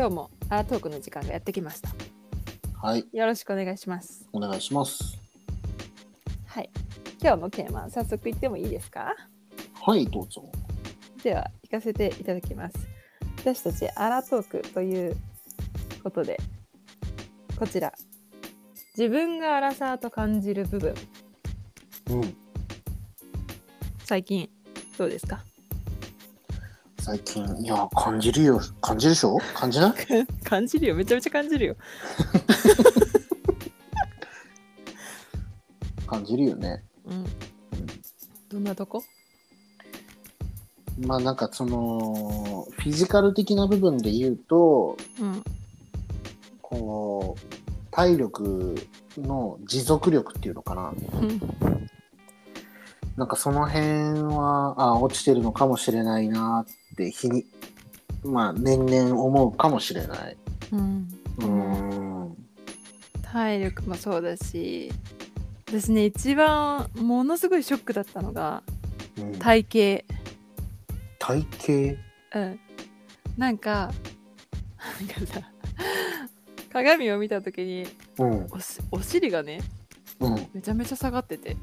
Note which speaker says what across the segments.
Speaker 1: はい。今日もアラトークの時間がやってきました。
Speaker 2: はい、
Speaker 1: よろしくお願いします。
Speaker 2: お願いします。
Speaker 1: はい。今日のテーマ、早速言ってもいいですか？
Speaker 2: はい、どうぞ。
Speaker 1: では、聞かせていただきます。私たちアラトークということで、こちら。自分がアラサーと感じる部分。
Speaker 2: うん、
Speaker 1: 最近、どうですか？
Speaker 2: 最近、いや、感じるよ。感じるでしょ？感じない？
Speaker 1: 感じるよ。めちゃめちゃ感じるよ。
Speaker 2: 感じるよね。
Speaker 1: うん。どんなとこ？
Speaker 2: まあなんかその、フィジカル的な部分で言うと、
Speaker 1: うん。
Speaker 2: こう、体力の持続力っていうのかな。
Speaker 1: うん
Speaker 2: なんかその辺は、あ落ちてるのかもしれないなって、日に、まあ年々思うかもしれない。
Speaker 1: うん。
Speaker 2: うーん。
Speaker 1: 体力もそうだし私ね一番ものすごいショックだったのが
Speaker 2: うん
Speaker 1: 体
Speaker 2: 体
Speaker 1: 型？うんなんかなんかさ鏡を見た時に
Speaker 2: 型うん。
Speaker 1: おしお尻がね
Speaker 2: うん。
Speaker 1: めちゃめちゃ下がってて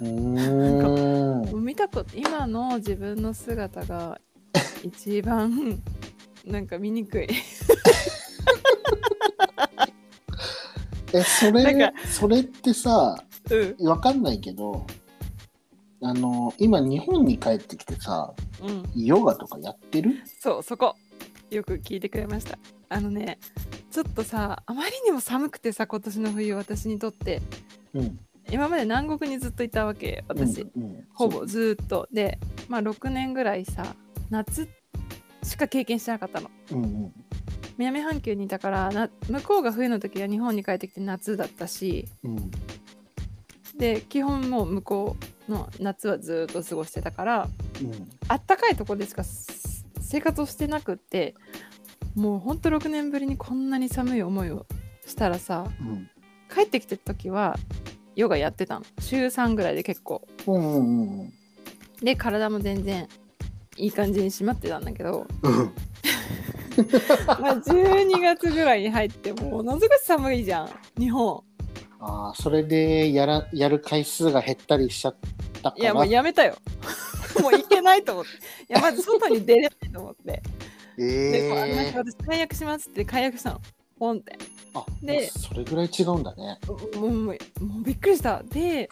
Speaker 2: うーん。
Speaker 1: もう見たこと今の自分の姿が一番 なんか見にくい。
Speaker 2: え、それそれってさ、
Speaker 1: うん。
Speaker 2: わかんないけど、あの、今日本に帰ってきてさ、
Speaker 1: うん。
Speaker 2: ヨガとかやってる？
Speaker 1: そうそこ。よく聞いてくれました。あのねちょっとさあまりにも寒くてさ今年の冬私にとって。
Speaker 2: うん。
Speaker 1: 今まで南国にずっといたわけ私、
Speaker 2: うん、うん
Speaker 1: ほぼずーっとでまあ6年ぐらいさ夏しか経験してなかったの
Speaker 2: うんうん。
Speaker 1: 南半球にいたからな向こうが冬の時は日本に帰ってきて夏だったし
Speaker 2: うん。
Speaker 1: で基本もう向こうの夏はずーっと過ごしてたから
Speaker 2: うん。
Speaker 1: あったかいとこでしかす生活をしてなくってもうほんと6年ぶりにこんなに寒い思いをしたらさ
Speaker 2: うん。
Speaker 1: 帰ってきてた時はヨガやってたの。週3ぐらいで結構。
Speaker 2: うんうんうん
Speaker 1: で体も全然いい感じに締まってたんだけど、
Speaker 2: うん。
Speaker 1: まあ、12月ぐらいに入ってものすごい寒いじゃん。日本。
Speaker 2: ああ、それでやら、やる回数が減ったりしちゃったから。
Speaker 1: いやもうやめたよ。もういけないと思って。いやまず外に出れないと思って。でこうあんな
Speaker 2: ええ
Speaker 1: 私解約しますって解約したのポンって
Speaker 2: あ、
Speaker 1: で
Speaker 2: それぐらい違うんだね。
Speaker 1: もうもうびっくりしたで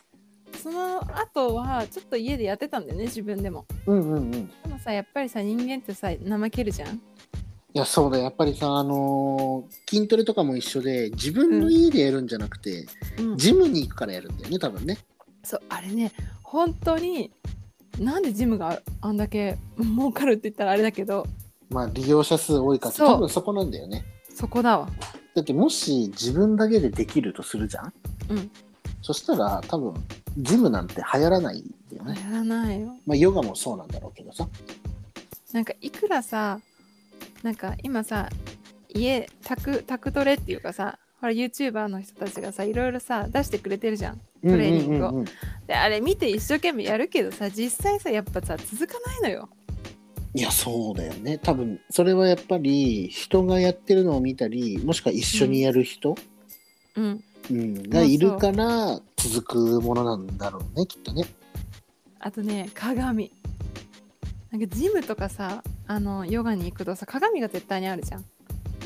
Speaker 1: その後はちょっと家でやってたんだよね自分でも
Speaker 2: うんうんうん。い
Speaker 1: でもさやっぱりさ人間ってさ怠けるじゃん
Speaker 2: や、そうだ、やっぱりさ、あのー筋トレとかも一緒で、自分の家でやるんじゃなくて、
Speaker 1: うん
Speaker 2: ジムに行くからやるんだよね、多分ね。
Speaker 1: そうあれね本当になんでジムがあんだけ儲かるって言ったらあれだけど
Speaker 2: まあ、利用者数多いかって、
Speaker 1: そう
Speaker 2: 多分そこなんだよね。
Speaker 1: そこだわ。
Speaker 2: だってもし自分だけでできるとするじゃん？
Speaker 1: うん。
Speaker 2: そしたら多分ジムなんて流行らないよね。
Speaker 1: やらないよ。
Speaker 2: まあヨガもそうなんだろうけどさ。
Speaker 1: なんかいくらさなんか今さ家タクタクトレっていうかさほら YouTuber の人たちがさいろいろさ出してくれてるじゃん。トレーニングを、であれ見て一生懸命やるけどさ実際さやっぱさ続かないのよ
Speaker 2: いやそうだよね。多分それはやっぱり人がやってるのを見たりもしくは一緒にやる人、
Speaker 1: うん
Speaker 2: うんがいるから続くものなんだろうねきっとね。
Speaker 1: あとね鏡なんかジムとかさあのヨガに行くとさ鏡が絶対にあるじゃん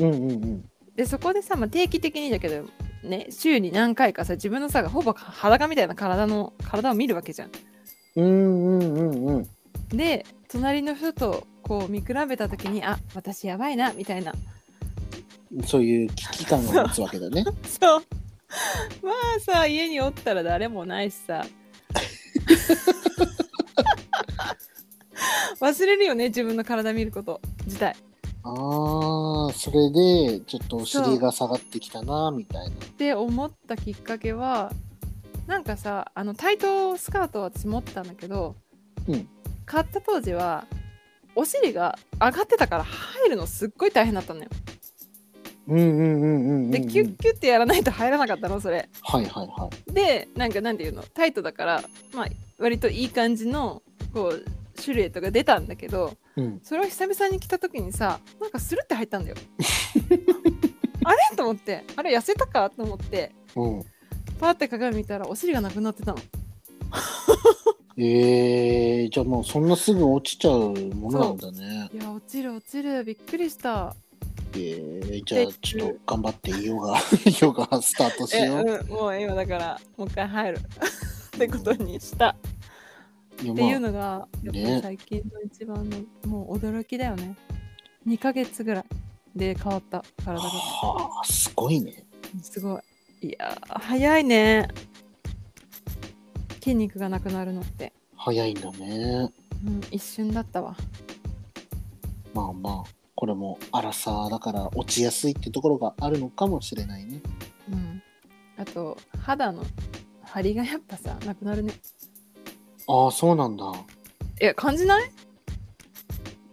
Speaker 2: うんうんうん。
Speaker 1: でそこでさ、まあ、定期的にだけどね週に何回かさ自分のさほぼ裸みたいな体の体を見るわけじゃん
Speaker 2: うんうんうんうん。
Speaker 1: で隣の人とこう見比べた時にあ私やばいなみたいな。
Speaker 2: そういう危機感を持つわけだね。
Speaker 1: そう。まあさ家におったら誰もないしさ。忘れるよね自分の体見ること自体。
Speaker 2: ああそれでちょっとお尻が下がってきたなみたいな。
Speaker 1: って思ったきっかけはなんかさあのタイトスカートを私持ってたんだけど、
Speaker 2: うん
Speaker 1: 買った当時はお尻が上がってたから入るのすっごい大変だったのよ。
Speaker 2: うんうんうんうんうんうん。
Speaker 1: でキュッキュッてやらないと入らなかったのそれ。
Speaker 2: はいはいはい。
Speaker 1: でなんかなんていうの？タイトだからまあ割といい感じのこうシルエットが出たんだけど
Speaker 2: うん。
Speaker 1: それを久々に着た時にさなんかスルって入ったんだよ あれ？と思ってあれ痩せたか？と思って
Speaker 2: うん。
Speaker 1: パーって鏡見たらお尻がなくなってたの
Speaker 2: えー、じゃあもうそんなすぐ落ちちゃうものなんだね。
Speaker 1: いや落ちる落ちる。びっくりした。
Speaker 2: えー、じゃあちょっと頑張ってヨガ、ヨガスタートし
Speaker 1: え、
Speaker 2: よう。
Speaker 1: うん、もう今だからもう一回入る。ってことにした。っていう
Speaker 2: まあ、
Speaker 1: のが
Speaker 2: ね。
Speaker 1: 最近の一番のもう驚きだよね。2ヶ月ぐらいで変わった体が。
Speaker 2: はあ、すごいね。
Speaker 1: すごい。いやー早いね筋肉がなくなるのって、
Speaker 2: 早いんだね。
Speaker 1: うん、一瞬だったわ
Speaker 2: まあまあ、これも荒さだから落ちやすいってところがあるのかもしれないね。
Speaker 1: うんあと肌の張りがやっぱさなくなるね
Speaker 2: ああ、そうなんだ。
Speaker 1: いや感じない？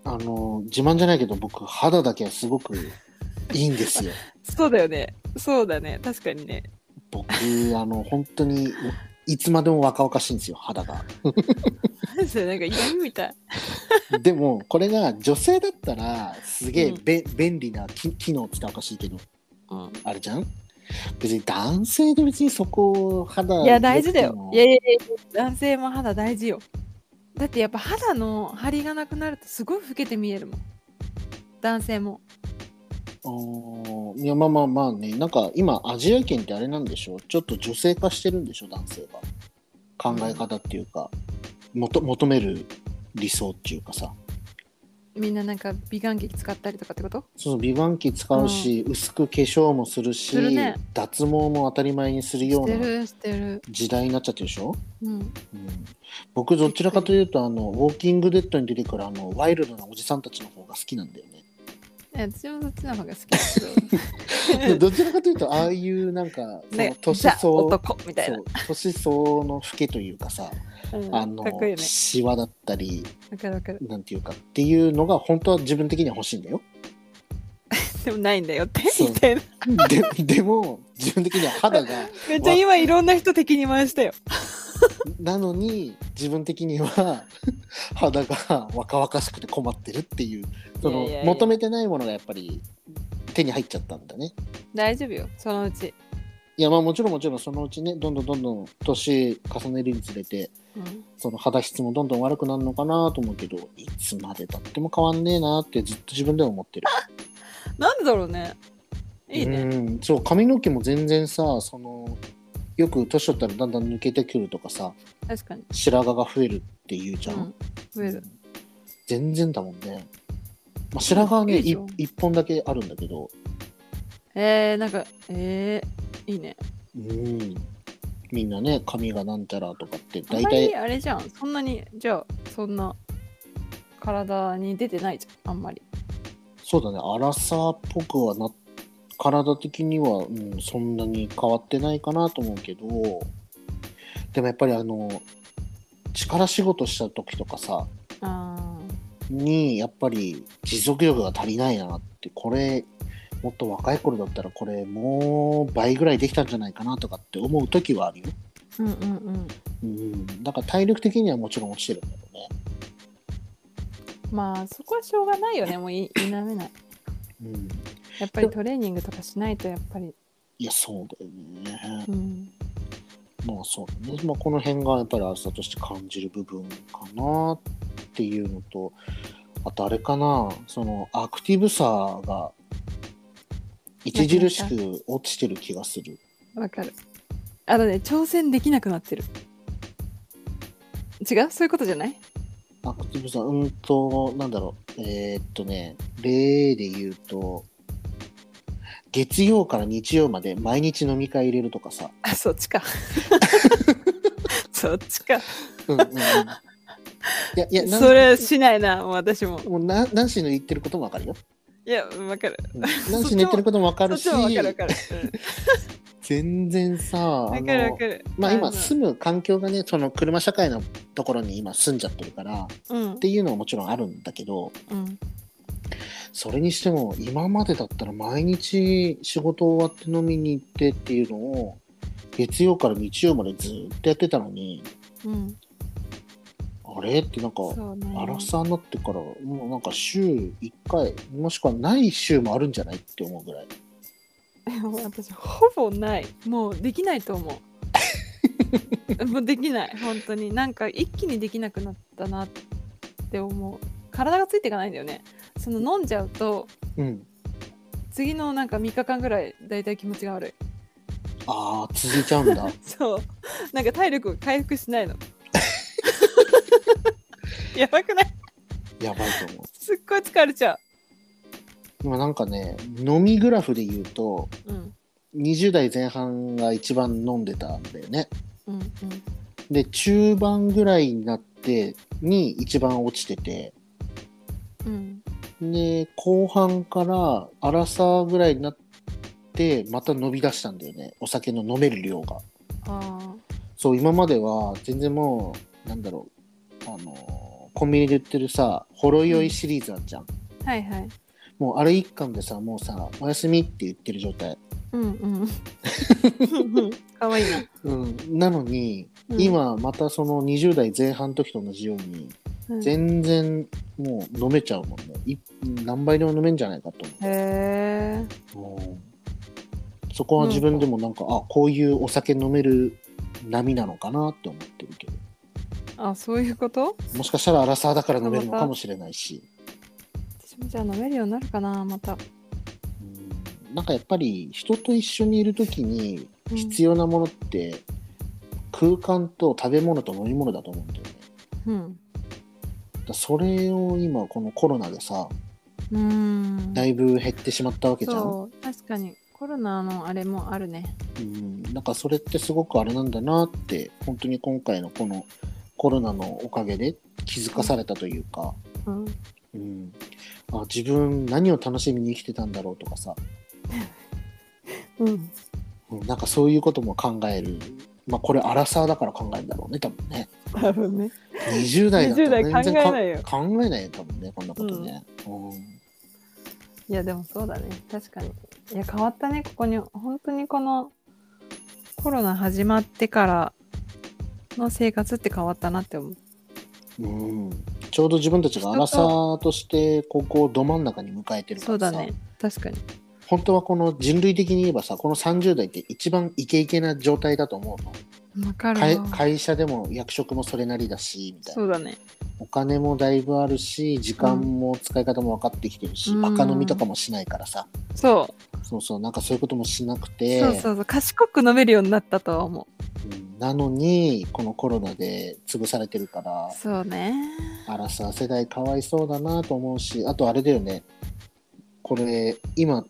Speaker 2: あの、自慢じゃないけど僕、肌だけはすごくいいんですよ。
Speaker 1: そうだよねそうだね確かにね
Speaker 2: 僕、あの、本当に、いつまでも若々しいんですよ、肌が。
Speaker 1: それなんか嫌味みたい。
Speaker 2: でも、これが女性だったら、すげえ
Speaker 1: うん。
Speaker 2: べ、便利な機機能って言ったらおかしいけど、
Speaker 1: うん。
Speaker 2: あるじゃん？別に男性で別にそこを肌
Speaker 1: いや大事だよ。いやいやいや男性も肌大事よ。だってやっぱ肌の張りがなくなるとすごい老けて見えるもん。男性も
Speaker 2: いやまあまあまあねなんか今アジア圏ってあれなんでしょう？ちょっと女性化してるんでしょ男性が考え方っていうか、もと求める理想っていうかさ。
Speaker 1: みんななんか美顔器使ったりとかってこと？
Speaker 2: その美顔器使うし、薄く化粧もするし
Speaker 1: するね。
Speaker 2: 脱毛も当たり前にするような時代になっちゃってるでしょ、
Speaker 1: うん。
Speaker 2: うん、僕どちらかというとあのウォーキングデッドに出てくるあのワイルドなおじさんたちの方が好きなんだよね。
Speaker 1: え私もそっちの方が好きだけ
Speaker 2: で どちらかというとああいうなんかその年
Speaker 1: ザ
Speaker 2: 相
Speaker 1: 男みたいな。
Speaker 2: 年相の老けというかさ、
Speaker 1: うん
Speaker 2: あの
Speaker 1: かね。
Speaker 2: シワだったりなんていうかっていうのが本当は自分的には欲しいんだよ。
Speaker 1: でもないんだよってみたいな。
Speaker 2: ででも自分的には肌が
Speaker 1: めっちゃ今いろんな人敵に回したよ
Speaker 2: なのに自分的には肌が若々しくて困ってるっていうその
Speaker 1: いやいやいや。
Speaker 2: 求めてないものがやっぱり手に入っちゃったんだね。
Speaker 1: 大丈夫よそのうち、
Speaker 2: いやまあもちろんもちろんそのうちねどんどんどんどん年重ねるにつれて
Speaker 1: うん、
Speaker 2: その肌質もどんどん悪くなるのかなと思うけどいつまでたっても変わんねえなってずっと自分では思ってる。
Speaker 1: なんでだろうね。いいね。
Speaker 2: うんそう髪の毛も全然さそのよく年取ったらだんだん抜けてくるとかさ
Speaker 1: 確かに、
Speaker 2: 白髪が増えるって言うじゃん、
Speaker 1: うん、増える。
Speaker 2: 全然だもんね、まあ、白髪はねい
Speaker 1: いいじゃん
Speaker 2: 一本だけあるんだけど。
Speaker 1: えー、なんかえー、いいね。
Speaker 2: うん。みんなね髪がなんちゃらとかって大体
Speaker 1: あれじゃん。そんなにじゃあそんな体に出てないじゃん。あんまり。
Speaker 2: そうだね。荒さっぽくはな体的には、うん、そんなに変わってないかなと思うけどでもやっぱりあの力仕事した時とかさ
Speaker 1: あ
Speaker 2: にやっぱり持続力が足りないなってこれもっと若い頃だったらこれもう倍ぐらいできたんじゃないかなとかって思う時はあるよ、
Speaker 1: ーうんうんうん。
Speaker 2: うん、だから体力的にはもちろん落ちてるんだろうね、
Speaker 1: まあそこはしょうがないよね。もうい否めない。
Speaker 2: うん、
Speaker 1: やっぱりトレーニングとかしないとやっぱり。
Speaker 2: いやそうだよね。
Speaker 1: うん。
Speaker 2: まあそうだね、まあ、この辺がやっぱり朝として感じる部分かなっていうのとあとあれかな。そのアクティブさが著しく落ちてる気がする。
Speaker 1: わかる。あとね挑戦できなくなってる。違う？そういうことじゃない？
Speaker 2: アクティブさうんとなんだろう。えーっとね例で言うと月曜から日曜まで毎日飲み会入れるとかさ、
Speaker 1: あそっちか。そっちか。
Speaker 2: うんうんうん、いやいやなん
Speaker 1: それしないな私も。
Speaker 2: もうなナンシーの言ってることもわかるよ。
Speaker 1: いやわかる。
Speaker 2: うん。ナンシーの言ってることもわかるし。全然さあの
Speaker 1: かる。
Speaker 2: まあ今
Speaker 1: の。
Speaker 2: 住む環境がねその車社会のところに今住んじゃってるからっ
Speaker 1: うん。
Speaker 2: ていうのはもちろんあるんだけど
Speaker 1: うん
Speaker 2: それにしても今までだったら毎日仕事終わって飲みに行ってっていうのを月曜から日曜までずっとやってたのに
Speaker 1: うん。
Speaker 2: ああれ？ってなんか
Speaker 1: ね。
Speaker 2: アラサーになってからもうなんか週1回もしくはない週もあるんじゃないって思うぐらい。
Speaker 1: 私ほぼない。もうできないと思う。もうできない。本当に。なんか一気にできなくなったなって思う。体がついていかないんだよねその飲んじゃうと
Speaker 2: うん。
Speaker 1: 次のなんか3日間ぐらいだいたい気持ちが悪い。
Speaker 2: ああ続いちゃうんだ。
Speaker 1: そう。なんか体力が回復しないの。やばくない？
Speaker 2: やばいと思う。
Speaker 1: すっごい疲れちゃ
Speaker 2: 今なんかね飲みグラフで言うと
Speaker 1: ううん
Speaker 2: 20代前半が一番飲んでたんだよね。
Speaker 1: うんうん。
Speaker 2: で中盤ぐらいになってに一番落ちてて
Speaker 1: うん
Speaker 2: で後半からアラサーぐらいになってまた伸び出したんだよね。お酒の飲める量が。
Speaker 1: あ
Speaker 2: そう今までは全然もうなんだろう。あのコンビニで売ってるさほろ酔いシリーズあるじゃん、
Speaker 1: あはいはい。
Speaker 2: もうあれ一貫でさもうさおやすみって言ってる状態。
Speaker 1: うんうん。かわいいな、
Speaker 2: うん、なのに、
Speaker 1: うん。
Speaker 2: 今またその20代前半の時と同じように、
Speaker 1: うん。
Speaker 2: 全然もう飲めちゃうもんね。い何倍でも飲めんじゃないかと
Speaker 1: へえ
Speaker 2: 思う、うんそこは自分でもなんか、あこういうお酒飲める波なのかなって思ってるけど。
Speaker 1: あそういうこと？
Speaker 2: もしかしたらアラサーだから飲めるのかもしれないし、
Speaker 1: 私もじゃあ飲めるようになるかなまた。
Speaker 2: うん。なんかやっぱり人と一緒にいる時に必要なものって、空間と食べ物と飲み物だと思うんだよね。
Speaker 1: うん
Speaker 2: それを今このコロナでさ
Speaker 1: うん。
Speaker 2: だいぶ減ってしまったわけじゃん、
Speaker 1: そう確かに。コロナのあれもあるね。
Speaker 2: うん、なんかそれってすごくあれなんだなって本当に今回のこのコロナのおかげで気づかされたというか、
Speaker 1: うん。
Speaker 2: うん、あ自分何を楽しみに生きてたんだろうとかさ、
Speaker 1: うん。
Speaker 2: うん、なんかそういうことも考えるまあこれアラサーだから考えるんだろうね多分ね。
Speaker 1: 多分ね。
Speaker 2: 20代だったら
Speaker 1: 20代
Speaker 2: 全然
Speaker 1: 考えないよ。
Speaker 2: か考えないよ多分ねこんなことね、うん。
Speaker 1: いやでもそうだね。確かに。いや変わったね。ここに本当にこのコロナ始まってからの生活って変わったなって思う。
Speaker 2: うん。ちょうど自分たちがアラサーとしてここをど真ん中に迎えてるからさ。
Speaker 1: そうだね。確かに
Speaker 2: 本当はこの人類的に言えばさこの30代って一番イケイケな状態だと思うの。
Speaker 1: わかる
Speaker 2: 会
Speaker 1: わ
Speaker 2: 会社でも役職もそれなりだしみたいな。
Speaker 1: そうだね。
Speaker 2: お金もだいぶあるし時間も使い方も分かってきてるし、
Speaker 1: うん。
Speaker 2: 赤飲みとかもしないからさ。
Speaker 1: そう。
Speaker 2: そうそう。なんかそういうこともしなくて。
Speaker 1: そうそうそう。賢く飲めるようになったとは思
Speaker 2: う。ん。なのにこのコロナで潰されてるから
Speaker 1: うそうね。
Speaker 2: アラサー世代かわいそうだなと思うしあとあれだよねこれ今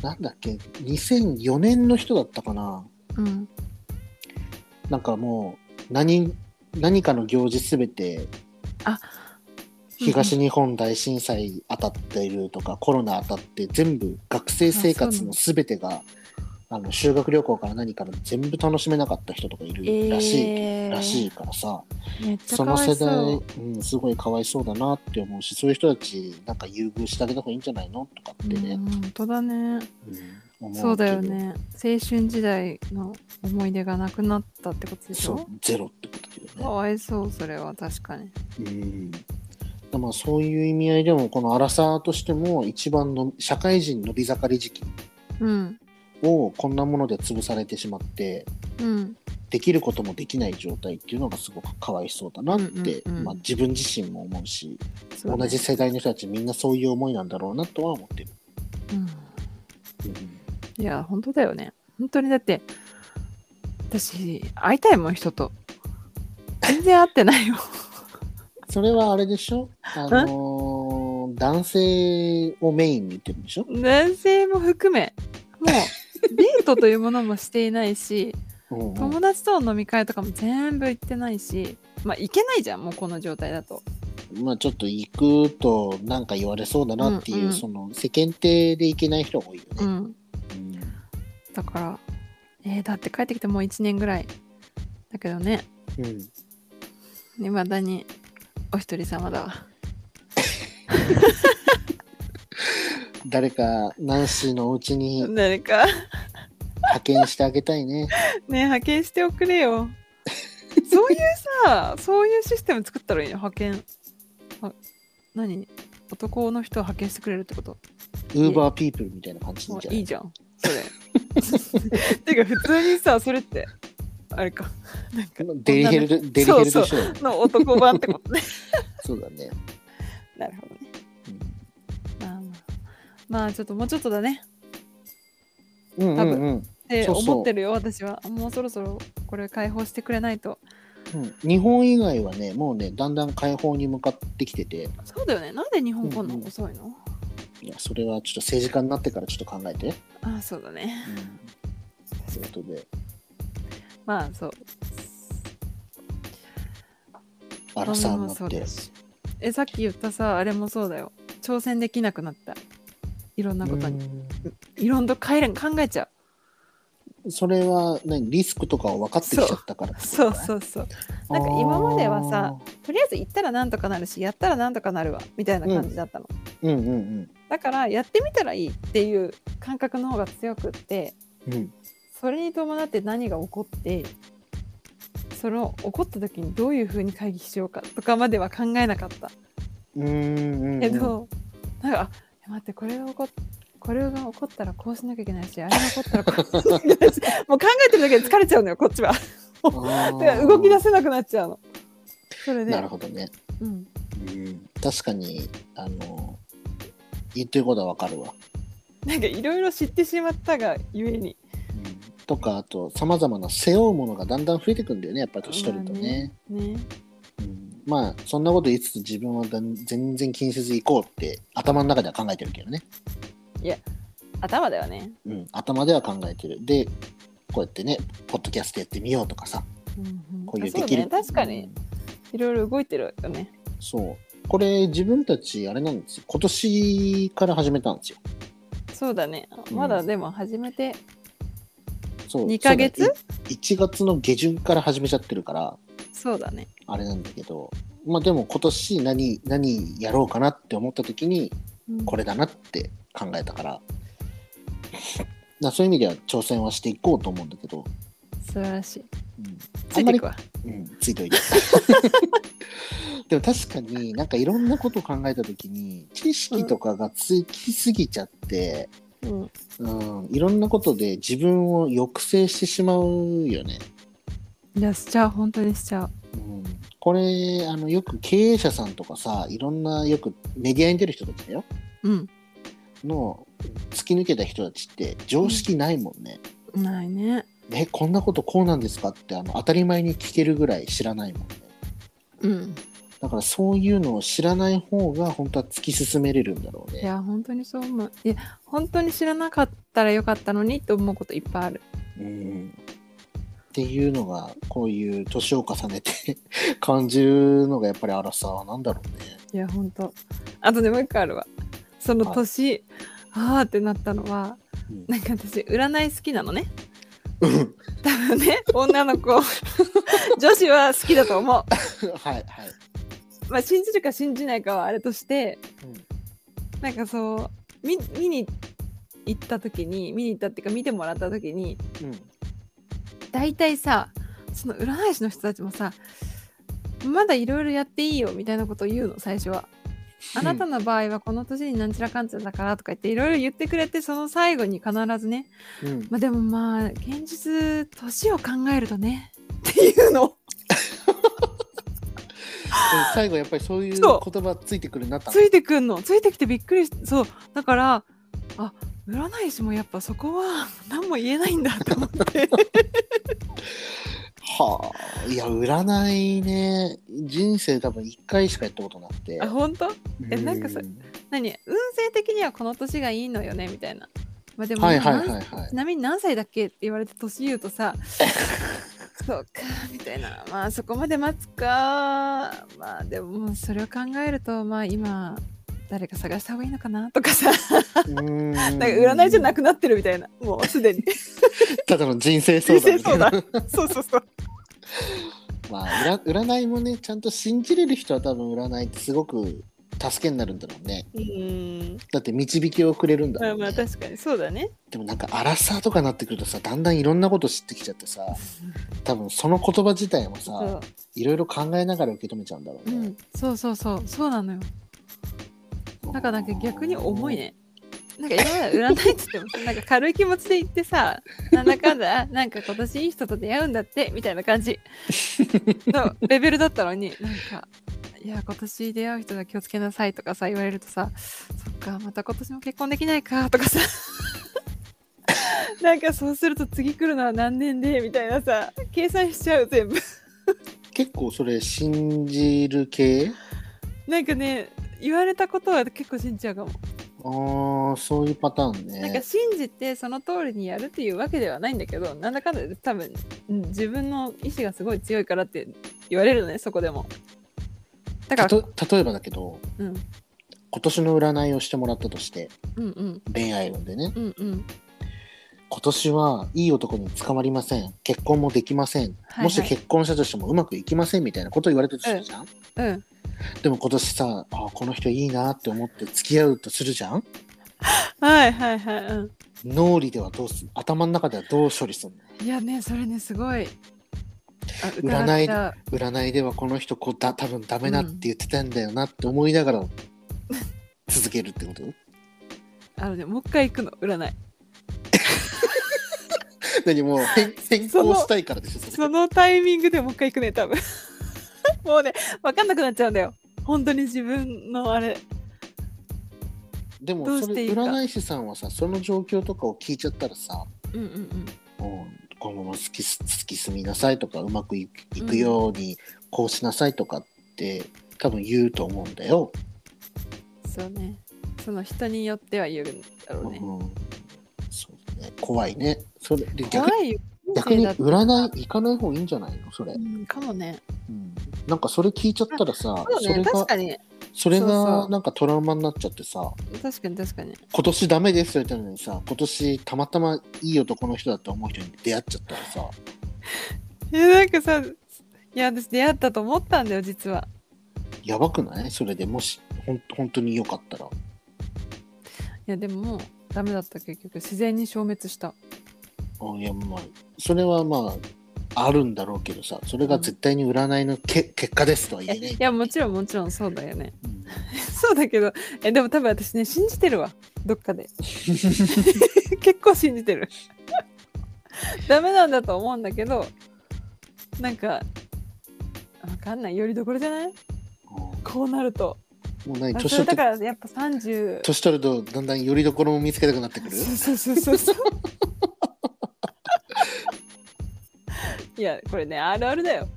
Speaker 2: なんだっけ？2004年の人だったかな？
Speaker 1: うん。
Speaker 2: なんかもう何何かの行事すべて
Speaker 1: あ
Speaker 2: 東日本大震災当たっているとか、コロナ当たって全部学生生活のすべてがあの修学旅行から何から全部楽しめなかった人とかいるらしい、
Speaker 1: えー。
Speaker 2: らしいからさ。その世代、
Speaker 1: う
Speaker 2: うん、すごいかわいそうだなって思うしそういう人たちなんか優遇してあげた方がいいんじゃないのとかってね、
Speaker 1: うん本当だね。
Speaker 2: うん
Speaker 1: そうだよね。青春時代の思い出がなくなったってことでし
Speaker 2: そう
Speaker 1: ょ
Speaker 2: ゼロってことだよね。
Speaker 1: かわいそうそれは確かに。
Speaker 2: うん。でまあそういう意味合いでもこのアラサーとしても一番の社会人伸び盛り時期。
Speaker 1: うん
Speaker 2: をこんなもので潰されてしまって
Speaker 1: うん。
Speaker 2: できることもできない状態っていうのがすごくかわいそうだなって、
Speaker 1: うんうんうん。
Speaker 2: まあ、自分自身も思うし
Speaker 1: ね。
Speaker 2: 同じ世代の人たちみんなそういう思いなんだろうなとは思ってる。
Speaker 1: うん。
Speaker 2: うん
Speaker 1: いや本当だよね。本当にだって私会いたいもん人と。全然会ってないよ
Speaker 2: それはあれでしょ？あのー男性をメインに言ってるんでしょ、
Speaker 1: 男性も含め。もうデートというものもしていないし友達との飲み会とかも全部行ってないしまあ行けないじゃんもうこの状態だと。
Speaker 2: まあちょっと行くとなんか言われそうだなっていう、
Speaker 1: うんうん。
Speaker 2: その世間体で行けない人が多いよね。
Speaker 1: うん。
Speaker 2: うん。
Speaker 1: だからえー、だって帰ってきてもう1年ぐらい。だけどね。
Speaker 2: うん。
Speaker 1: いまだにお一人様だわ
Speaker 2: 誰かナンシーのお家に
Speaker 1: 誰か。
Speaker 2: 派遣してあげたいね。
Speaker 1: ね派遣しておくれよ。そういうさそういうシステム作ったらいいよ派遣。あ何？男の人を派遣してくれるってこと？
Speaker 2: ウーバーピープルみたいな感じじゃない？
Speaker 1: いいじゃん。それ。てか普通にさそれってあれか。なんか
Speaker 2: デリヘルデリヘルでしょ
Speaker 1: そう。の男版ってことね。
Speaker 2: そうだね、
Speaker 1: なるほどねまあちょっともうちょっとだね。
Speaker 2: うんうんうん。
Speaker 1: って思ってるよ私は。もうそろそろこれ解放してくれないと。
Speaker 2: うん。日本以外はねもうねだんだん解放に向かってきてて。
Speaker 1: そうだよね。なんで日本こんな
Speaker 2: うんうん。
Speaker 1: 遅いの、
Speaker 2: いやそれはちょっと政治家になってからちょっと考えて、
Speaker 1: ああそうだね。
Speaker 2: うん、ということで。
Speaker 1: まあそう。
Speaker 2: アラサーにな
Speaker 1: もそう
Speaker 2: って
Speaker 1: だしえさっき言ったさあれもそうだよ。挑戦できなくなったいろんなことに。いろんな考え考えちゃ
Speaker 2: うんそれは何リスクとかを分かってきちゃったから
Speaker 1: そうそうそうなんか今まではさとりあえず行ったらなんとかなるしやったらなんとかなるわみたいな感じだったの、
Speaker 2: あーうんうん
Speaker 1: だからやってみたらいいっていう感覚の方が強くって
Speaker 2: うんうん
Speaker 1: それに。伴って何が起こってその起こった時に。どういうふうに。会議しようかとかまでは考えなかった
Speaker 2: うんうんうん
Speaker 1: けど、なんか待ってこれが起こっこれが起こったらこうしなきゃいけないしあれが起こったらこうしなきゃいけないし もう考えてるだけで疲れちゃうのよこっちは。動き出せなくなっちゃうの。それで。
Speaker 2: なるほどね、
Speaker 1: うん、
Speaker 2: うん、確かにあの言ってることは分かるわ、
Speaker 1: なんかいろいろ知ってしまったがゆえに。
Speaker 2: うん、とかあとさまざまな背負うものがだんだん増えてくんだよねやっぱり年取るとね,、
Speaker 1: まあね。ね。
Speaker 2: うん、まあそんなこと言いつつ自分は全然気にせず行こうって頭の中では考えてるけどね、
Speaker 1: 頭ではね、
Speaker 2: うん、頭では考えてる。でこうやってねポッドキャストやってみようとかさ。
Speaker 1: うんうん。
Speaker 2: こうい
Speaker 1: う
Speaker 2: できる。
Speaker 1: ね。確かに
Speaker 2: うん
Speaker 1: いろいろ動いてるよね。
Speaker 2: そう。これ自分たちあれなんですよ。今年から始めたんですよ。
Speaker 1: そうだね。
Speaker 2: うん。
Speaker 1: まだでも始めて
Speaker 2: そう。
Speaker 1: 2ヶ月？
Speaker 2: そうだい1月の下旬から始めちゃってるから
Speaker 1: そうだね。
Speaker 2: あれなんだけどまあでも今年何何やろうかなって思った時に
Speaker 1: うん。
Speaker 2: これだなって考えたから。なそういう意味では挑戦はしていこうと思うんだけど、
Speaker 1: 素晴らしい。
Speaker 2: うん、
Speaker 1: ついていくわ。
Speaker 2: うん、ついといて。でも確かになんかいろんなことを考えた時に知識とかがつきすぎちゃって、
Speaker 1: うん。
Speaker 2: うん、いろんなことで自分を抑制してしまうよね。
Speaker 1: いやしちゃう本当にしちゃう。
Speaker 2: うん、これあのよく経営者さんとかさいろんなよくメディアに出る人たちだよ。
Speaker 1: うん。
Speaker 2: の突き抜けた人たちって常識ないもんね。
Speaker 1: ないね。
Speaker 2: えこんなことこうなんですかってあの当たり前に聞けるぐらい知らないもんね。
Speaker 1: うん。
Speaker 2: だからそういうのを知らない方が本当は突き進めれるんだろう
Speaker 1: い
Speaker 2: ね。
Speaker 1: や本当にそう思う。いや本当に知らなかったらよかったのにと思うこといっぱいある。
Speaker 2: うん、っていうのがこういう年を重ねて 感じるのがやっぱり荒さ。なんだろうね。
Speaker 1: いや本当。あとねもう一個あるわ。その年あーってなったのは
Speaker 2: うん。
Speaker 1: なんか私占い好きなのね。
Speaker 2: うん。
Speaker 1: 多分ね女の子 女子は好きだと思う。
Speaker 2: はいはい。
Speaker 1: まあ信じるか信じないかはあれとして
Speaker 2: うん。
Speaker 1: なんかそう見見に行った時に見に行ったっていうか見てもらった時に
Speaker 2: うん
Speaker 1: 大体さその占い師の人たちもさまだいろいろやっていいよみたいなことを言うの最初は。あなたの場合はこの年になんちゃらかんちゃらだからとか言っていろいろ言ってくれてその最後に必ずね。
Speaker 2: うん。
Speaker 1: まあでもまあ現実年を考えるとねっていうの。
Speaker 2: 最後やっぱりそういう言
Speaker 1: そ
Speaker 2: 葉ついてくるなった
Speaker 1: ついてくんの。ついてきてびっくりしそう。だからあ占い師もやっぱそこは何も言えないんだと思って
Speaker 2: はあいや占いね。人生多分1回しかやったことなくて。
Speaker 1: あ本当？えなんかさ
Speaker 2: うん
Speaker 1: 何？運勢的にはこの年がいいのよねみたいな。まあでも、
Speaker 2: はいはい
Speaker 1: 何
Speaker 2: はいはい。
Speaker 1: ちなみに何歳だっけって言われて年言うとさ そうかみたいな。まあそこまで待つか。まあでもそれを考えるとまあ今誰か探した方がいいのかなとかさ。
Speaker 2: うん。
Speaker 1: なんか占いじゃなくなってるみたいな。もうすでに。
Speaker 2: ただの人生相談。
Speaker 1: そうそうそう。
Speaker 2: まあ占占いもねちゃんと信じれる人は多分占いってすごく助けになるんだろうね。
Speaker 1: うーん。
Speaker 2: だって導きをくれるんだ
Speaker 1: まあ
Speaker 2: もん、ね。
Speaker 1: まあ確かにそうだね。
Speaker 2: でもなんかアラサーとかなってくるとさだんだんいろんなこと知ってきちゃってさ多分その言葉自体も
Speaker 1: そ
Speaker 2: さ
Speaker 1: う。
Speaker 2: いろいろ考えながら受け止めちゃうんだろうね、
Speaker 1: うん。そうそうそう。そうなのよ。なんかなんか逆に重いね。なんか今まで占いって言ってもさなんか軽い気持ちで言ってさなんだかんだなんか今年いい人と出会うんだってみたいな感じ。のレベルだったのになんかいや今年出会う人が気をつけなさいとかさ言われるとさそっかまた今年も結婚できないかとかさ。なんかそうすると次来るのは何年でみたいなさ計算しちゃう全部。
Speaker 2: 結構それ信じる系？
Speaker 1: なんかね言われたことは結構信じちゃうかも
Speaker 2: ああそういうパターンね。
Speaker 1: なんか信じてその通りにやるっていうわけではないんだけどなんだかんだで多分うん自分の意志がすごい強いからって言われるのねそこでも。だから、
Speaker 2: 例えばだけど
Speaker 1: うん、
Speaker 2: 今年の占いをしてもらったとして
Speaker 1: うんうん。
Speaker 2: 恋愛運でね。
Speaker 1: うんうん。
Speaker 2: 今年はいい男に捕まりません。結婚もできません、
Speaker 1: はい
Speaker 2: もし結婚したとしてもうまくいきませんみたいなこと言われてるとするじゃん、
Speaker 1: うん
Speaker 2: でも今年さあこの人いいなって思って付き合うとするじゃん？
Speaker 1: はいはいはいうん。
Speaker 2: 脳裏ではどうすん頭の中ではどう処理すんの？
Speaker 1: いやねそれねすごい。あ
Speaker 2: 占い占いではこの人こうだ多分ダメだって言ってたんだよなって思いながら 続けるってこと？
Speaker 1: あのねもう一回行くの占い。
Speaker 2: 何？もう変変更したいからでしょそ
Speaker 1: のタイミングでもう一回行くね多分もうね分かんなくなっちゃうんだよ。本当に自分のあれ。
Speaker 2: でもそれ占い師さんはさその状況とかを聞いちゃったらさ
Speaker 1: うんうんうん。
Speaker 2: うんこのまま好きす好き住みなさいとかうまくいいくようにこうしなさいとかって多分言うと思うんだよ。
Speaker 1: そうね。その人によっては言うんだろうね。
Speaker 2: うん、そうね。怖いね。それで逆
Speaker 1: 怖いよ。
Speaker 2: 逆に占い行かない方がいいんじゃないの？それ、
Speaker 1: うんかもね。
Speaker 2: うん。なんかそれ聞いちゃったらさ
Speaker 1: そうね
Speaker 2: それが
Speaker 1: 確かに。
Speaker 2: それがなんかトラウマになっちゃってさ
Speaker 1: 確かに。確かに
Speaker 2: 今年ダメですって言ったのにさ今年たまたまいい男の人だと思う人に出会っちゃったらさ。
Speaker 1: いやなんかさいや私出会ったと思ったんだよ実は。
Speaker 2: やばくない？それでもしほん本当によかったら。
Speaker 1: いやでももうダメだった結局。自然に消滅した。
Speaker 2: あいやまあそれはまああるんだろうけどさそれが絶対に占いのけ、結果ですとは言えない。
Speaker 1: いやもちろんもちろんそうだよね。
Speaker 2: うん。
Speaker 1: そうだけどえでも多分私ね信じてるわ。どっかで。結構信じてる。ダメなんだと思うんだけどなんかわかんない。よりどころじゃない？こうなると。
Speaker 2: もう何？年取って？
Speaker 1: からやっぱ30
Speaker 2: 年取るとだんだんよりどころも見つけたくなってくる？
Speaker 1: そうそうそうそういやこれねあるあるだよ。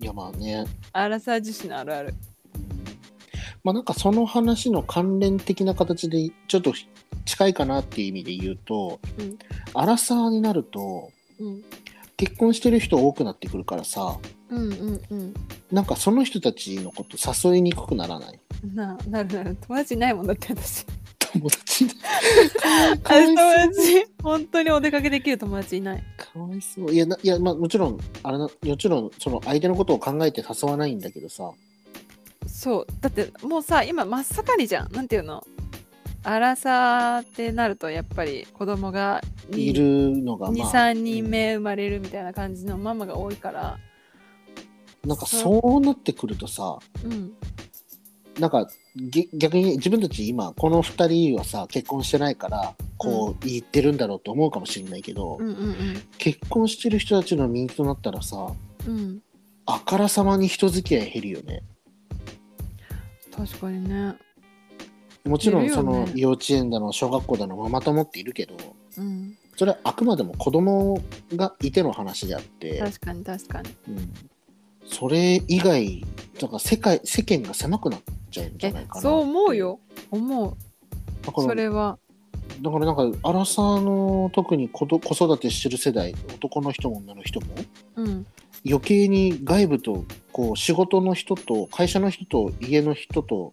Speaker 2: いやまあね、
Speaker 1: アラサー自身のあるある。
Speaker 2: うんまあなんかその話の関連的な形でちょっと近いかなっていう意味で言うと、
Speaker 1: うん。
Speaker 2: アラサーになると
Speaker 1: うん。
Speaker 2: 結婚してる人多くなってくるからさ
Speaker 1: うんうんうん。
Speaker 2: なんかその人たちのこと誘いにくくならない？
Speaker 1: ななるなる。友達いないもんだって私
Speaker 2: 友達
Speaker 1: 友達。本当にお出かけできる友達いない。
Speaker 2: かわいそう。いやないやまあもちろんあれなもちろんその相手のことを考えて誘わないんだけどさ。
Speaker 1: そう。だってもうさ今真っ盛りじゃん。なんていうの？アラサーってなるとやっぱり子供が
Speaker 2: いるのがまあ
Speaker 1: 23人目生まれるみたいな感じのママが多いから。
Speaker 2: なんかそうなってくるとさ
Speaker 1: うん
Speaker 2: なんかぎ逆に自分たち今この2人はさ結婚してないからこう言ってるんだろうと思うかもしれないけど、
Speaker 1: うんうん
Speaker 2: 結婚してる人たちの身となったらさ
Speaker 1: うん。うん
Speaker 2: あからさまに人付き合い減るよね。
Speaker 1: 確かにね。
Speaker 2: もちろんその幼稚園だの小学校だのママ友っているけど
Speaker 1: うん。
Speaker 2: それはあくまでも子供がいての話であって、
Speaker 1: 確かに確かに。
Speaker 2: うん、それ以外だから世界世間が狭くなっちゃうんじゃ
Speaker 1: え
Speaker 2: ないかな
Speaker 1: そう思うよ。思う。
Speaker 2: だから
Speaker 1: それは。
Speaker 2: だからなんかアラサーの特に子ど子育てしてる世代男の人も女の人も
Speaker 1: うん。
Speaker 2: 余計に外部とこう仕事の人と会社の人と家の人と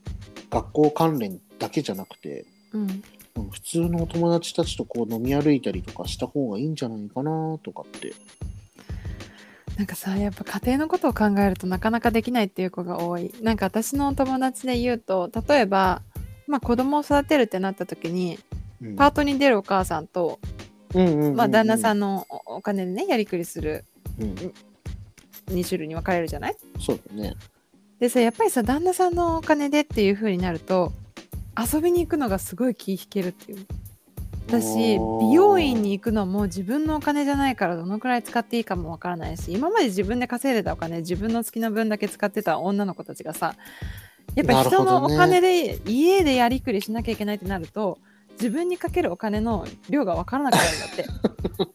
Speaker 2: 学校関連だけじゃなくて
Speaker 1: うん。
Speaker 2: うん普通のお友達たちとこう飲み歩いたりとかした方がいいんじゃないかなとかって
Speaker 1: なんかさやっぱ家庭のことを考えるとなかなかできないっていう子が多い。なんか私のお友達で言うと例えばまあ子供を育てるってなった時に
Speaker 2: うん。
Speaker 1: パートに出るお母さんと、まあ、旦那さんのおお金でねやりくりする
Speaker 2: うん。
Speaker 1: 2種類に分かれるじゃない？
Speaker 2: そうだね。
Speaker 1: でさやっぱりさ旦那さんのお金でっていう風になると遊びに行くのがすごい気引けるっていう私美容院に行くのも自分のお金じゃないからどのくらい使っていいかもわからないし今まで自分で稼いでたお金自分の好きな分だけ使ってた女の子たちがさやっぱ人のお金で家でやりくりしなきゃいけないってなると自分にかけるお金の量がわからなくなるんだって。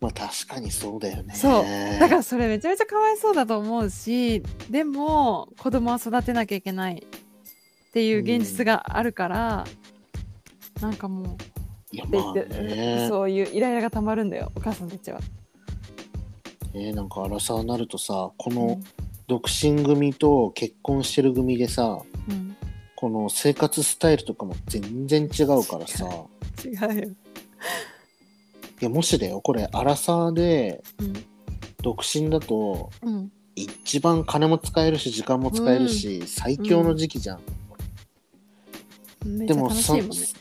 Speaker 2: まあ確かにそうだよね。
Speaker 1: そう。だからそれめちゃめちゃかわいそうだと思うしでも子供は育てなきゃいけないっていう現実があるから、なんかも
Speaker 2: いや
Speaker 1: う、で
Speaker 2: まあ
Speaker 1: で
Speaker 2: ね。
Speaker 1: そういうイライラがたまるんだよお母さんたちは。
Speaker 2: えーなんか荒さになるとさこの
Speaker 1: うん。
Speaker 2: 独身組と結婚してる組でさ
Speaker 1: うん、
Speaker 2: この生活スタイルとかも全然違うからさ。
Speaker 1: 違う。よ。
Speaker 2: いやもしだよこれ荒さで
Speaker 1: うん。
Speaker 2: 独身だと
Speaker 1: うん、
Speaker 2: 一番金も使えるし時間も使えるし、最強の時期じゃん、でもそ。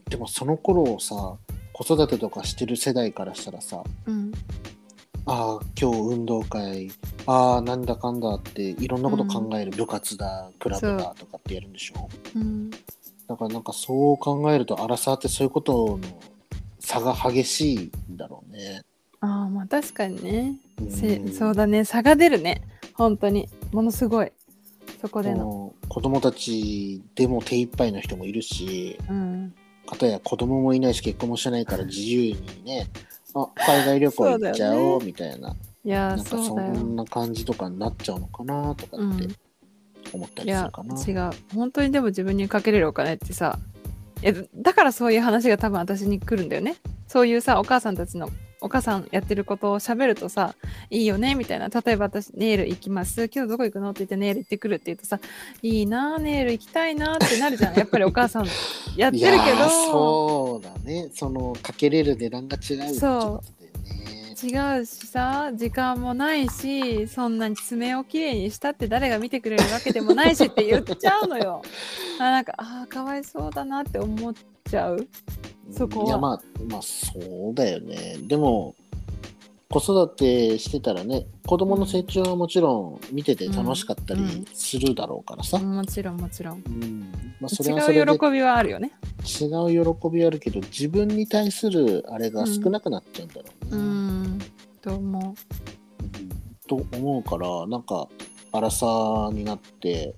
Speaker 2: でもその頃をさ子育てとかしてる世代からしたらさ
Speaker 1: うん、
Speaker 2: ああ今日運動会ああなんだかんだっていろんなこと考える、部活だクラブだとかってやるんでしょ？
Speaker 1: う。ん、
Speaker 2: だからなんかそう考えると荒さってそういうことの差が激しいんだろうね。
Speaker 1: ああまあ確かにね、せ
Speaker 2: うん。
Speaker 1: そうだね。差が出るね。本当に。ものすごいそこでの。
Speaker 2: 子供たちでも手一杯の人もいるし
Speaker 1: うん、
Speaker 2: かたや子供もいないし結婚もしてないから自由にねあ海外旅行行っちゃおうみたいな、
Speaker 1: いやー
Speaker 2: なんかそ。んな感じとかになっちゃうのかなとかって
Speaker 1: うん
Speaker 2: 思ったりするかな。
Speaker 1: 違う本当にでも自分にかけれるお金ってさえだからそういう話が多分私に来るんだよねそういうさお母さんたちのお母さんやってることを喋るとさいいよねみたいな。例えば私ネイル行きます。今日どこ行くの？って言ってネイル行ってくるって言うとさいいなあネイル行きたいなってなるじゃん。やっぱりお母さんやってるけ
Speaker 2: いやー
Speaker 1: ど
Speaker 2: そうだね。そのかけれる値段が違うってことだよね。
Speaker 1: 違うしさ時間もないしそんなに爪をきれいにしたって誰が見てくれるわけでもないしって言っちゃうのよ。あなんかあーかわいそうだなって思っちゃう。そこは。い
Speaker 2: やまあまあそうだよね。でも子育てしてたらね子供の成長はもちろん見てて楽しかった
Speaker 1: うん。
Speaker 2: りするだろうからさ、
Speaker 1: もちろんもちろん。
Speaker 2: うん。まあ、それはそれで
Speaker 1: 違う喜びはあるよね。
Speaker 2: 違う喜びはあるけど自分に対するあれが少なくなっちゃうんだろう
Speaker 1: う
Speaker 2: ね。
Speaker 1: んと思
Speaker 2: うん。と思うからなんか荒さになって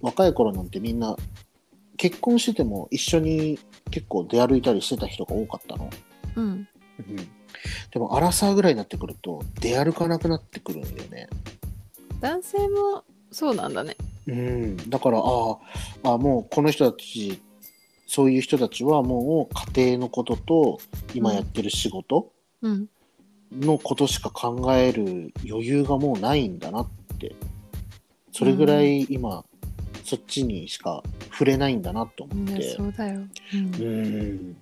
Speaker 2: 若い頃なんてみんな結婚してても一緒に結構出歩いたりしてた人が多かったの。
Speaker 1: う。うん。
Speaker 2: うんでも荒さぐらいになってくると出歩かなくなってくるんだよね。
Speaker 1: 男性もそうなんだね。
Speaker 2: うん、だからあああもうこの人たちそういう人たちはもう家庭のことと今やってる仕事
Speaker 1: うん。
Speaker 2: のことしか考える余裕がもうないんだなってそれぐらい今、そっちにしか触れないんだなと思って。
Speaker 1: そうだよ。うん。
Speaker 2: うん。だ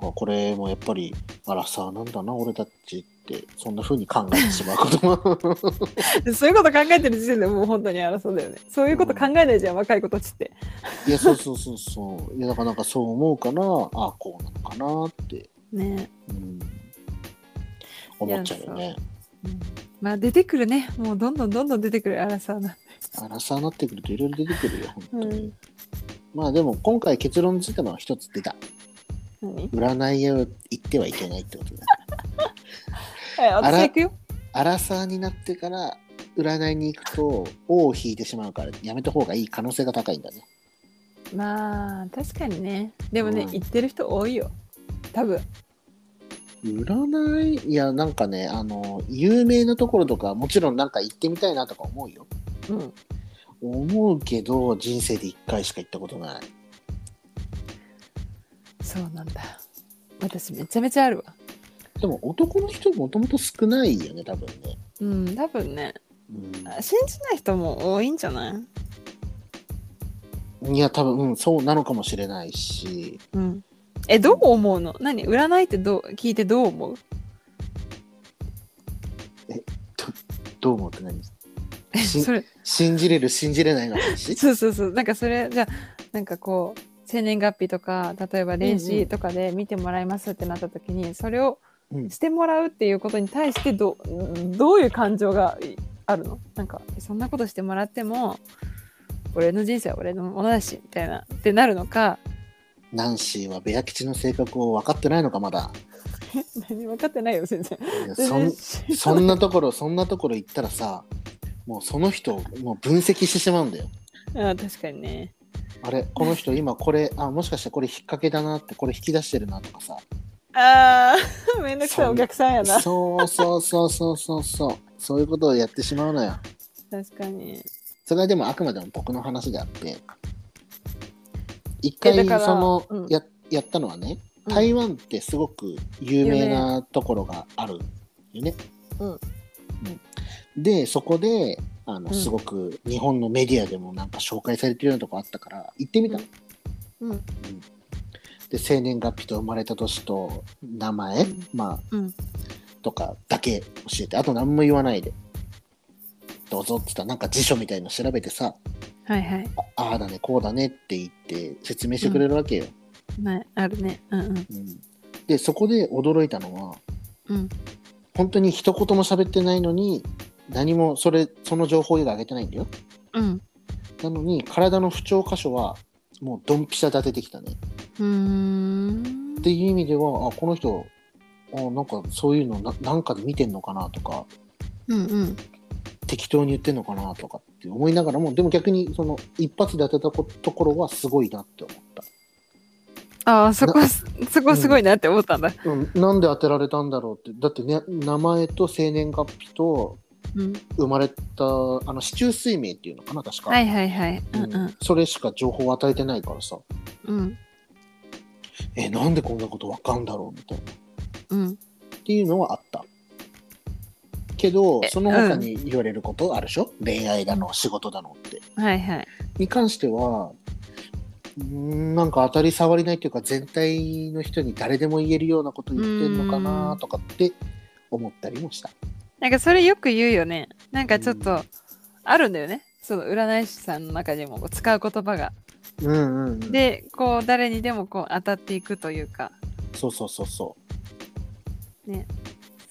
Speaker 2: からこれもやっぱり荒さなんだな俺たちってそんな風に考えてしまうことも。
Speaker 1: そういうこと考えてる時点でもう本当に争うだよね。そういうこと考えないじゃん、若い子たちって。
Speaker 2: いやそうそうそうそう。いやだからなんかそう思うからああこうなのかなって、
Speaker 1: ね。
Speaker 2: うん、思っちゃうよね。
Speaker 1: う。ん。まあ出てくるね。もうどんどんどんどん出てくる争うな。
Speaker 2: 荒さになってくるといろいろ出てくるよ本当に、
Speaker 1: うん
Speaker 2: まあでも今回結論ついたのは一つ出た。
Speaker 1: 何？
Speaker 2: 占いを言ってはいけないってことだ。
Speaker 1: はい、
Speaker 2: あら
Speaker 1: 私行くよ。
Speaker 2: 荒さになってから占いに行くと尾を引いてしまうからやめた方がいい可能性が高いんだね。
Speaker 1: まあ確かにね。でもね、
Speaker 2: うん。
Speaker 1: 行ってる人多いよ。多分。
Speaker 2: 占い？いやなんかねあの有名なところとかもちろんなんか行ってみたいなとか思うよ
Speaker 1: うん。
Speaker 2: 思うけど人生で1回しか行ったことない
Speaker 1: そうなんだ。私めちゃめちゃあるわ。
Speaker 2: でも男の人もともと少ないよね多分ね、
Speaker 1: うん、多分ね。
Speaker 2: うん
Speaker 1: あ信じない人も多いんじゃない？
Speaker 2: いや多分、うん、そうなのかもしれないし
Speaker 1: うん。え、どう思うの？何？占いってどう聞いてどう思う？
Speaker 2: どう思って何？し
Speaker 1: それ、
Speaker 2: 信じれる信じれないの話？
Speaker 1: そうそうそう。なんかそれ、じゃあ、なんかこう生年月日とか例えば霊視とかで見てもらいますってなった時に、それを
Speaker 2: うん。
Speaker 1: してもらうっていうことに対してどどういう感情があるの？なんかそんなことしてもらっても俺の人生は俺のものだしみたいなってなるのか？
Speaker 2: ナンシーはベア吉の性格を分かってないのかまだ。
Speaker 1: 何分かってないよ全然。
Speaker 2: そんなところそんなところ行ったらさもうその人をもう分析してしまうんだよ。
Speaker 1: あ確かにね。
Speaker 2: あれこの人今これあもしかしてこれ引っ掛けだなってこれ引き出してるなとかさ。
Speaker 1: あー めんどくさいお客さんやな。
Speaker 2: そうそうそうそうそう。そうそういうことをやってしまうのよ。
Speaker 1: 確かに。
Speaker 2: それはでもあくまでも僕の話であって。一回その、
Speaker 1: うん。
Speaker 2: ややったのはね
Speaker 1: うん。
Speaker 2: 台湾ってすごく有名なところがあるよね。
Speaker 1: うん。
Speaker 2: うんでそこであの
Speaker 1: うん。
Speaker 2: すごく日本のメディアでもなんか紹介されてるようなとこあったから行ってみたの。
Speaker 1: うん。
Speaker 2: で生年月日と生まれた年と名前、
Speaker 1: うん。
Speaker 2: まあ
Speaker 1: うん。
Speaker 2: とかだけ教えてあと何も言わないでどうぞって言ったらなんか辞書みたいの調べてさ
Speaker 1: はいはい。
Speaker 2: あああだねこうだねって言って説明してくれるわけよ。
Speaker 1: ないあるね。うんうん。
Speaker 2: うん。でそこで驚いたのは
Speaker 1: うん。
Speaker 2: 本当に一言も喋ってないのに何もそれその情報以外上げてないんだよ。
Speaker 1: うん。
Speaker 2: なのに体の不調箇所はもうドンピシャ立ててきたね。
Speaker 1: うーん。
Speaker 2: っていう意味ではあこの人あなんかそういうのななんかで見てんのかなとか
Speaker 1: うんうん。
Speaker 2: 適当に言ってんのかなとかって思いながらもでも逆にその一発で当てたこところはすごいなって思った。
Speaker 1: ああそこそこすごいなって思ったんだ。
Speaker 2: うん、なんで当てられたんだろうって。だってね名前と生年月日と
Speaker 1: うん
Speaker 2: 生まれたあの市中水明っていうのかな確か、
Speaker 1: はいはいはい。うん。うん
Speaker 2: それしか情報を与えてないからさ。
Speaker 1: うん。
Speaker 2: えなんでこんなことわかんだろうみたいな。っ
Speaker 1: うん。
Speaker 2: ていうのはあった。けど
Speaker 1: え
Speaker 2: その他に言われることあるでしょ、恋愛だの仕事だのって。
Speaker 1: はいはい。
Speaker 2: に関してはなんか当たり障りないっていうか全体の人に誰でも言えるようなこと言ってんのかなとかって思ったりもした。
Speaker 1: なんかそれよく言うよね。なんかちょっとあるんだよね。その占い師さんの中でも使う言葉が。
Speaker 2: うんうんうん、
Speaker 1: でこう誰にでもこう当たっていくというか。
Speaker 2: そうそうそうそ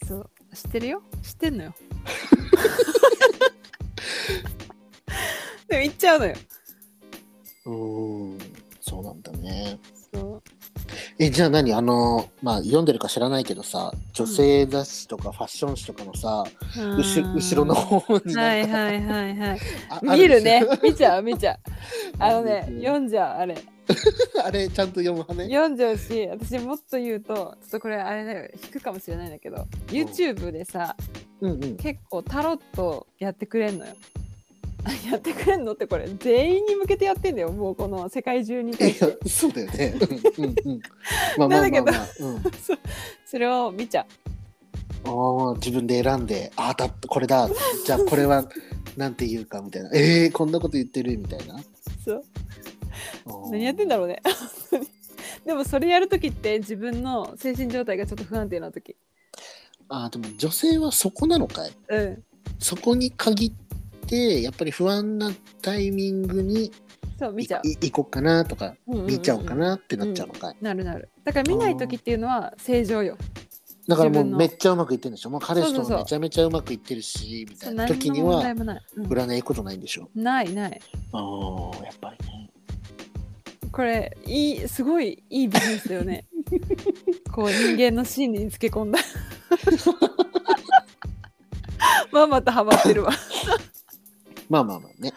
Speaker 1: そう。知ってるよ？知ってんのよ。でも言っちゃうのよ。
Speaker 2: う。ん。そうなんだね。
Speaker 1: そう
Speaker 2: えじゃあ何？あのまあ読んでるか知らないけどさ女性雑誌とかファッション誌とかのさ、うし後ろの方に
Speaker 1: は
Speaker 2: ない
Speaker 1: はいはいはい。
Speaker 2: あ
Speaker 1: 見るね。
Speaker 2: あ
Speaker 1: 見ちゃう見ちゃう。あのね。読んじゃうあれ。
Speaker 2: あれちゃんと読む派ね？
Speaker 1: 読んじゃうし私もっと言うとちょっとこれあれだよ。引くかもしれないんだけど YouTube でさ
Speaker 2: うんうん。
Speaker 1: 結構タロットやってくれんのよやってくれんのってこれ全員に向けてやってんだよもうこの世界中に対して。
Speaker 2: そうだよね。うんうんうん。まあまあまあまあ。うん、
Speaker 1: それを見ちゃ
Speaker 2: ああ自分で選んであだこれだ。じゃあこれはなんて言うかみたいな。えー、こんなこと言ってるみたいな。
Speaker 1: う。そう何やってんだろうね。でもそれやるときって自分の精神状態がちょっと不安定な時。
Speaker 2: あーでも女性はそこなのかい？
Speaker 1: うん。
Speaker 2: そこに限ってやっぱり不安なタイミングに
Speaker 1: そう見ちゃう。
Speaker 2: 行こうかなとか
Speaker 1: うんうんうん
Speaker 2: 見ちゃおうかなってなっちゃうのかい、
Speaker 1: なるなるだから見ない時っていうのは正常よ。
Speaker 2: だからもうめっちゃうまくいってるんでしょ。もう彼氏ともめちゃめちゃうまくいってるしみたいな時には占いことないんでしょ。
Speaker 1: ないない。
Speaker 2: ああやっぱりね。
Speaker 1: これいいすごいいいビジネスだよね。こう人間の心理につけ込んだ。まあまたハマってるわ
Speaker 2: まあまあまあね。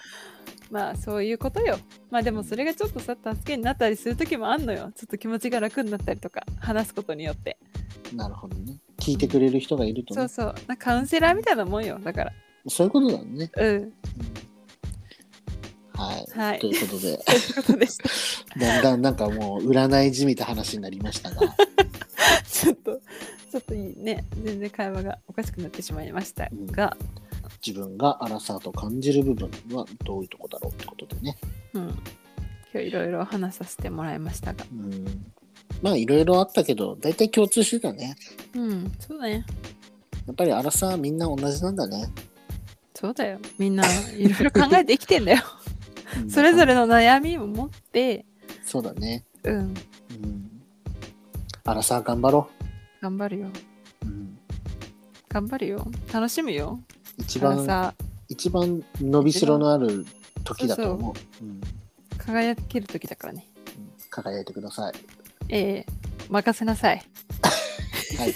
Speaker 1: まあそういうことよ。まあでもそれがちょっとさ助けになったりする時もあんのよ。ちょっと気持ちが楽になったりとか話すことによって。
Speaker 2: なるほどね。聞いてくれる人がいるとね。
Speaker 1: そうそう。なカウンセラーみたいなもんよだから。
Speaker 2: そういうことだね。
Speaker 1: うん。
Speaker 2: はい、
Speaker 1: はい。
Speaker 2: ということ
Speaker 1: いうことで
Speaker 2: だんだんなんかもう占いじみた話になりましたが。
Speaker 1: ちょっとちょっといいね。全然会話がおかしくなってしまいましたが、
Speaker 2: 自分がアラサーと感じる部分はどういうとこだろうってことでね。
Speaker 1: うん、今日いろいろ話させてもらいましたが。
Speaker 2: うん。まあいろいろあったけど大体共通してたね。
Speaker 1: うんそうだね。
Speaker 2: やっぱりアラサーみんな同じなんだね。
Speaker 1: そうだよ。みんないろいろ考えて生きてんだよ。それぞれの悩みを持って。
Speaker 2: そうだね。
Speaker 1: うん。
Speaker 2: うん。あらさ、頑張ろ
Speaker 1: 頑張るよ。
Speaker 2: う。うん。
Speaker 1: 頑張るよ。楽しむよ
Speaker 2: 一番、
Speaker 1: さ
Speaker 2: 一番伸びしろのある時だと思う。うん
Speaker 1: 輝ける時だからね
Speaker 2: うん輝いてください。
Speaker 1: ええ任せなさい
Speaker 2: はい。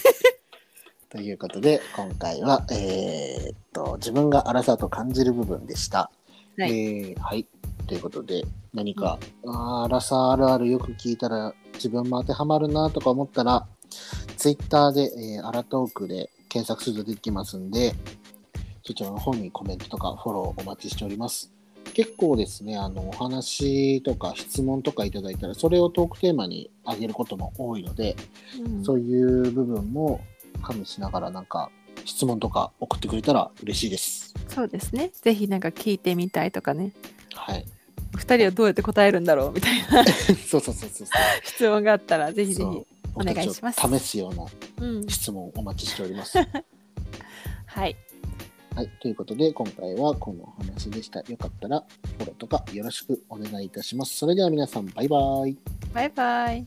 Speaker 2: ということで、今回は、えーっと、自分が荒さと感じる部分でした。
Speaker 1: はい
Speaker 2: えーはい。ということで、何か、あー荒さあるあるよく聞いたら、自分も当てはまるなとか思ったら、ツイッターで、えー、アラトークで検索すると出てきますんで、そちらの方にコメントとかフォローお待ちしております。結構ですね、あの、お話とか質問とかいただいたら、それをトークテーマにあげることも多いので、
Speaker 1: うん
Speaker 2: そういう部分も加味しながらなんか質問とか送ってくれたら嬉しいです。
Speaker 1: そうですねぜひなんか聞いてみたいとかね
Speaker 2: はい。
Speaker 1: 2人はどうやって答えるんだろうみたいな
Speaker 2: そうそうそうそう。
Speaker 1: 質問があったらぜひぜひお願いします
Speaker 2: 試すような
Speaker 1: うん
Speaker 2: 質問お待ちしております。は
Speaker 1: はいは
Speaker 2: い。ということで今回はこのお話でした。よかったらフォローとかよろしくお願いいたします。それでは皆さんバイバイ。
Speaker 1: バイバイ